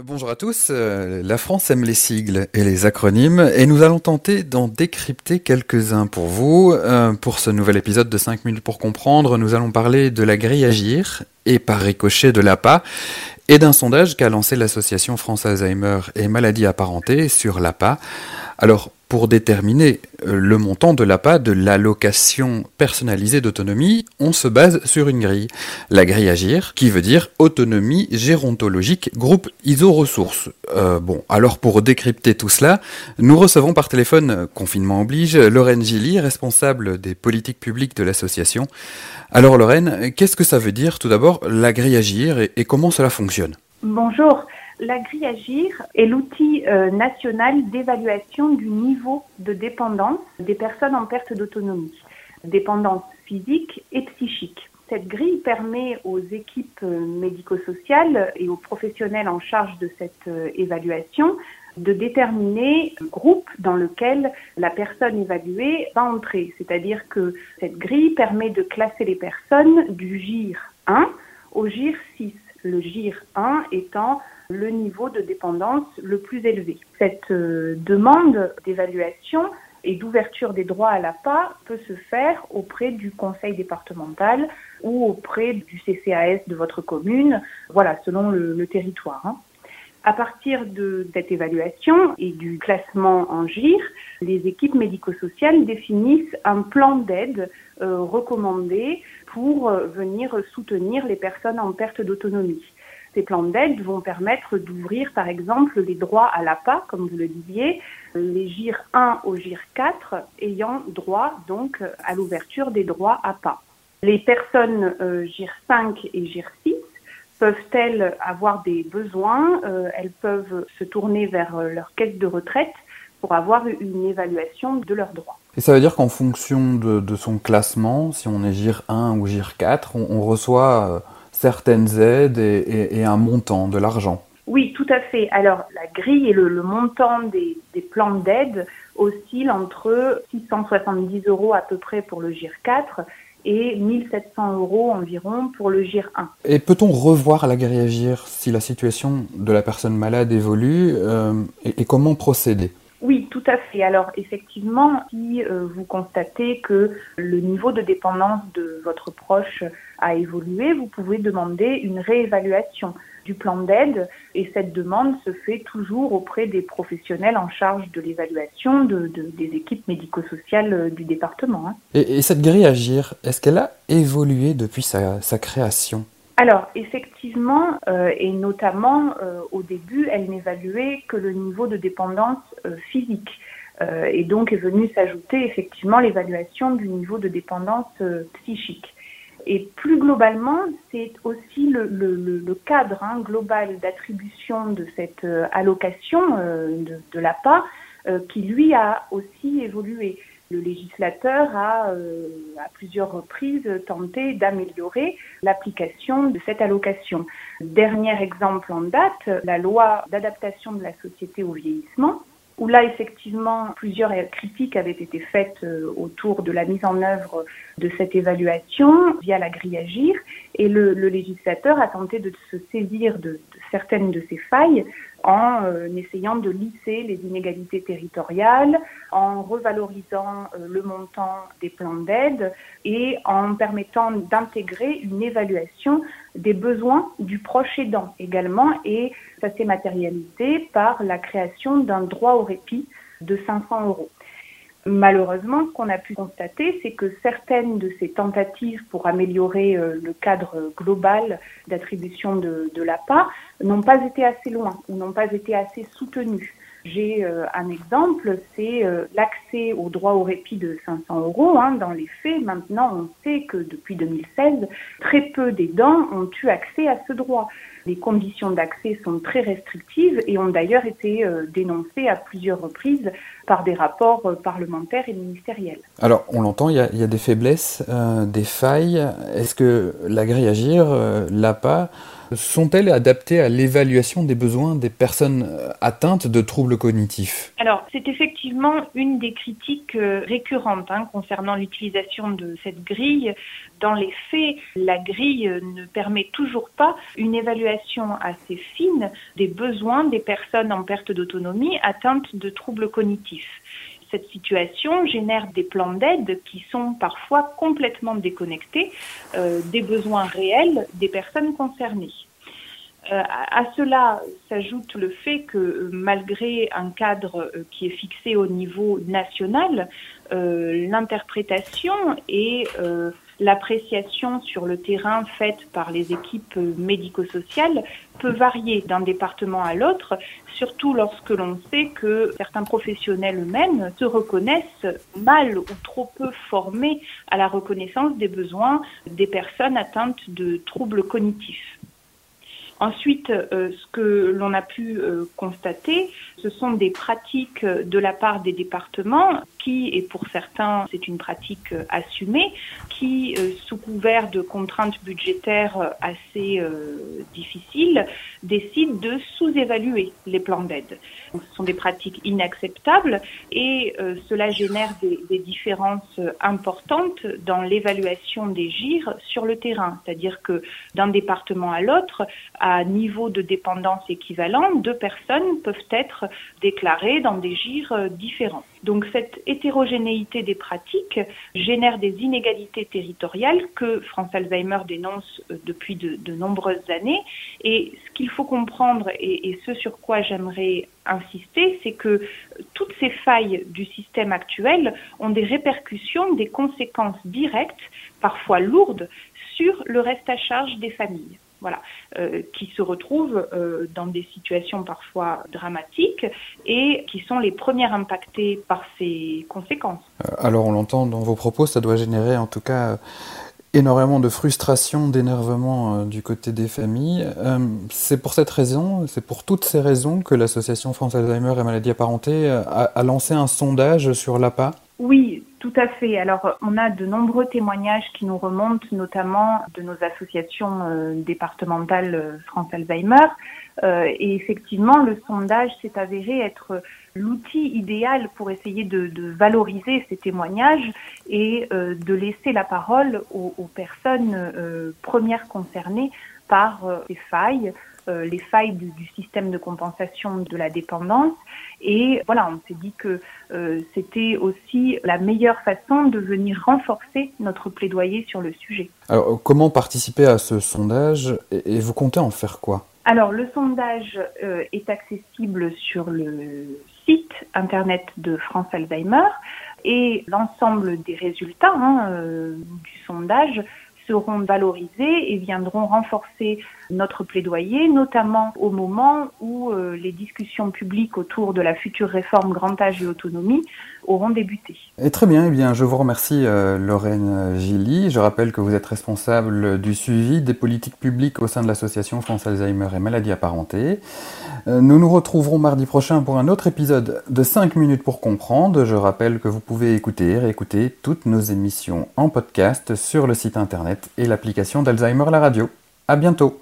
Bonjour à tous, euh, la France aime les sigles et les acronymes et nous allons tenter d'en décrypter quelques-uns pour vous. Euh, pour ce nouvel épisode de 5 minutes pour comprendre, nous allons parler de la grille Agir et par ricochet de l'APA et d'un sondage qu'a lancé l'association France Alzheimer et maladies apparentées sur l'APA. Alors pour déterminer euh, le montant de l'APA, de l'allocation personnalisée d'autonomie, on se base sur une grille. La grille Agir, qui veut dire autonomie gérontologique groupe ISO ressources. Euh, bon, alors pour décrypter tout cela, nous recevons par téléphone, confinement oblige, Lorraine Gilly, responsable des politiques publiques de l'association. Alors Lorraine, qu'est-ce que ça veut dire tout d'abord la grille Agir et comment cela fonctionne? Bonjour. La grille Agir est l'outil euh, national d'évaluation du niveau de dépendance des personnes en perte d'autonomie, dépendance physique et psychique. Cette grille permet aux équipes euh, médico-sociales et aux professionnels en charge de cette euh, évaluation de déterminer le groupe dans lequel la personne évaluée va entrer. C'est-à-dire que cette grille permet de classer les personnes du GIR 1 au GIR 6 le GIR 1 étant le niveau de dépendance le plus élevé. Cette euh, demande d'évaluation et d'ouverture des droits à l'APA peut se faire auprès du conseil départemental ou auprès du CCAS de votre commune, voilà, selon le, territoire. Hein. À partir de cette évaluation et du classement en GIR, les équipes médico-sociales définissent un plan d'aide euh, recommandé pour euh, venir soutenir les personnes en perte d'autonomie. Ces plans d'aide vont permettre d'ouvrir, par exemple, les droits à l'APA, comme vous le disiez, les GIR 1 au GIR 4 ayant droit donc à l'ouverture des droits APA. Les personnes euh, GIR 5 et GIR 6 peuvent-elles avoir des besoins euh, Elles peuvent se tourner vers leur caisse de retraite pour avoir une évaluation de leurs droits. Et ça veut dire qu'en fonction de, son classement, si on est GIR 1 ou GIR 4, on, reçoit euh, certaines aides et, un montant, de l'argent. Oui, tout à fait. Alors, la grille et le, montant des, plans d'aide oscillent entre 670 euros à peu près pour le GIR 4 et 1700 euros environ pour le GIR 1. Et peut-on revoir la grille GIR si la situation de la personne malade évolue euh, et comment procéder? Tout à fait. Alors effectivement, si euh, vous constatez que le niveau de dépendance de votre proche a évolué, vous pouvez demander une réévaluation du plan d'aide et cette demande se fait toujours auprès des professionnels en charge de l'évaluation de, des équipes médico-sociales euh, du département. Hein. Et, cette grille Agir, est-ce qu'elle a évolué depuis sa création? Alors, effectivement, euh, et notamment euh, au début, elle n'évaluait que le niveau de dépendance euh, physique. et donc est venue s'ajouter effectivement l'évaluation du niveau de dépendance psychique. Et plus globalement, c'est aussi le, cadre hein, global d'attribution de cette allocation de, de l'APA qui, lui, a aussi évolué le législateur a, euh, à plusieurs reprises, tenté d'améliorer l'application de cette allocation. Dernier exemple en date, la loi d'adaptation de la société au vieillissement, où là, effectivement, plusieurs critiques avaient été faites euh, autour de la mise en œuvre de cette évaluation via la grille Agir, et le, législateur a tenté de se saisir de, certaines de ces failles en euh, essayant de lisser les inégalités territoriales, en revalorisant euh, le montant des plans d'aide et en permettant d'intégrer une évaluation des besoins du proche aidant également et ça s'est matérialisé par la création d'un droit au répit de 500 euros. Malheureusement, ce qu'on a pu constater, c'est que certaines de ces tentatives pour améliorer euh, le cadre global d'attribution de, de l'APA n'ont pas été assez loin ou n'ont pas été assez soutenues. J'ai euh, un exemple, c'est euh, l'accès au droit au répit de 500 euros. Hein. Dans les faits, maintenant, on sait que depuis 2016, très peu d'aidants ont eu accès à ce droit. Les conditions d'accès sont très restrictives et ont d'ailleurs été euh, dénoncées à plusieurs reprises par des rapports parlementaires et ministériels. Alors, on l'entend, il, y, a des faiblesses, des failles. Est-ce que la grille Agir, l'APA, sont-elles adaptées à l'évaluation des besoins des personnes euh, atteintes de troubles cognitifs? Alors, c'est effectivement une des critiques euh, récurrentes hein, concernant l'utilisation de cette grille. Dans les faits, la grille ne permet toujours pas une évaluation assez fine des besoins des personnes en perte d'autonomie atteintes de troubles cognitifs cette situation génère des plans d'aide qui sont parfois complètement déconnectés euh, des besoins réels des personnes concernées. Euh, à cela s'ajoute le fait que malgré un cadre euh, qui est fixé au niveau national, l'interprétation et l'appréciation sur le terrain faite par les équipes médico-sociales peut varier d'un département à l'autre, surtout lorsque l'on sait que certains professionnels eux-mêmes se reconnaissent mal ou trop peu formés à la reconnaissance des besoins des personnes atteintes de troubles cognitifs. Ensuite, euh, ce que l'on a pu euh, constater, ce sont des pratiques de la part des départements qui, et pour certains c'est une pratique euh, assumée, qui, sous couvert de contraintes budgétaires assez difficiles, décident de sous-évaluer les plans d'aide. Ce sont des pratiques inacceptables et cela génère des, des différences importantes dans l'évaluation des GIR sur le terrain. C'est-à-dire que d'un département à l'autre, à niveau de dépendance équivalent, deux personnes peuvent être déclarées dans des euh, différents. Donc cette hétérogénéité des pratiques génère des inégalités territoriales que France Alzheimer dénonce euh, depuis de, nombreuses années. Et ce qu'il faut comprendre et, et ce sur quoi j'aimerais insister, c'est que toutes ces failles du système actuel ont des répercussions, des conséquences directes, parfois lourdes, sur le reste à charge des familles voilà, euh, qui se retrouvent euh, dans des situations parfois dramatiques et qui sont les premières impactées par ces conséquences. Euh, alors on l'entend dans vos propos, ça doit générer en tout cas énormément de frustration, d'énervement du côté des familles. c'est pour cette raison, c'est pour toutes ces raisons que l'association France Alzheimer et maladies apparentées a, a lancé un sondage sur l'APA. Oui, tout à fait. Alors, on a de nombreux témoignages qui nous remontent, notamment de nos associations euh, départementales euh, France Alzheimer. Euh, et effectivement, le sondage s'est avéré être l'outil idéal pour essayer de, valoriser ces témoignages et de laisser la parole aux, personnes premières concernées par ces failles, les failles du, système de compensation de la dépendance et voilà, on s'est dit que euh, c'était aussi la meilleure façon de venir renforcer notre plaidoyer sur le sujet. Alors, comment participer à ce sondage et, vous comptez en faire quoi? Alors, le sondage euh, est accessible sur le site internet de France Alzheimer et l'ensemble des résultats hein, euh, du sondage seront valorisés et viendront renforcer notre plaidoyer, notamment au moment où euh, les discussions publiques autour de la future réforme grand âge et autonomie auront débuté. Et très bien, eh bien, je vous remercie euh, Lorraine Gilly. Je rappelle que vous êtes responsable du suivi des politiques publiques au sein de l'association France Alzheimer et maladies apparentées. Euh, nous nous retrouverons mardi prochain pour un autre épisode de 5 minutes pour comprendre. Je rappelle que vous pouvez écouter et réécouter toutes nos émissions en podcast sur le site et l'application d'Alzheimer la radio. À bientôt.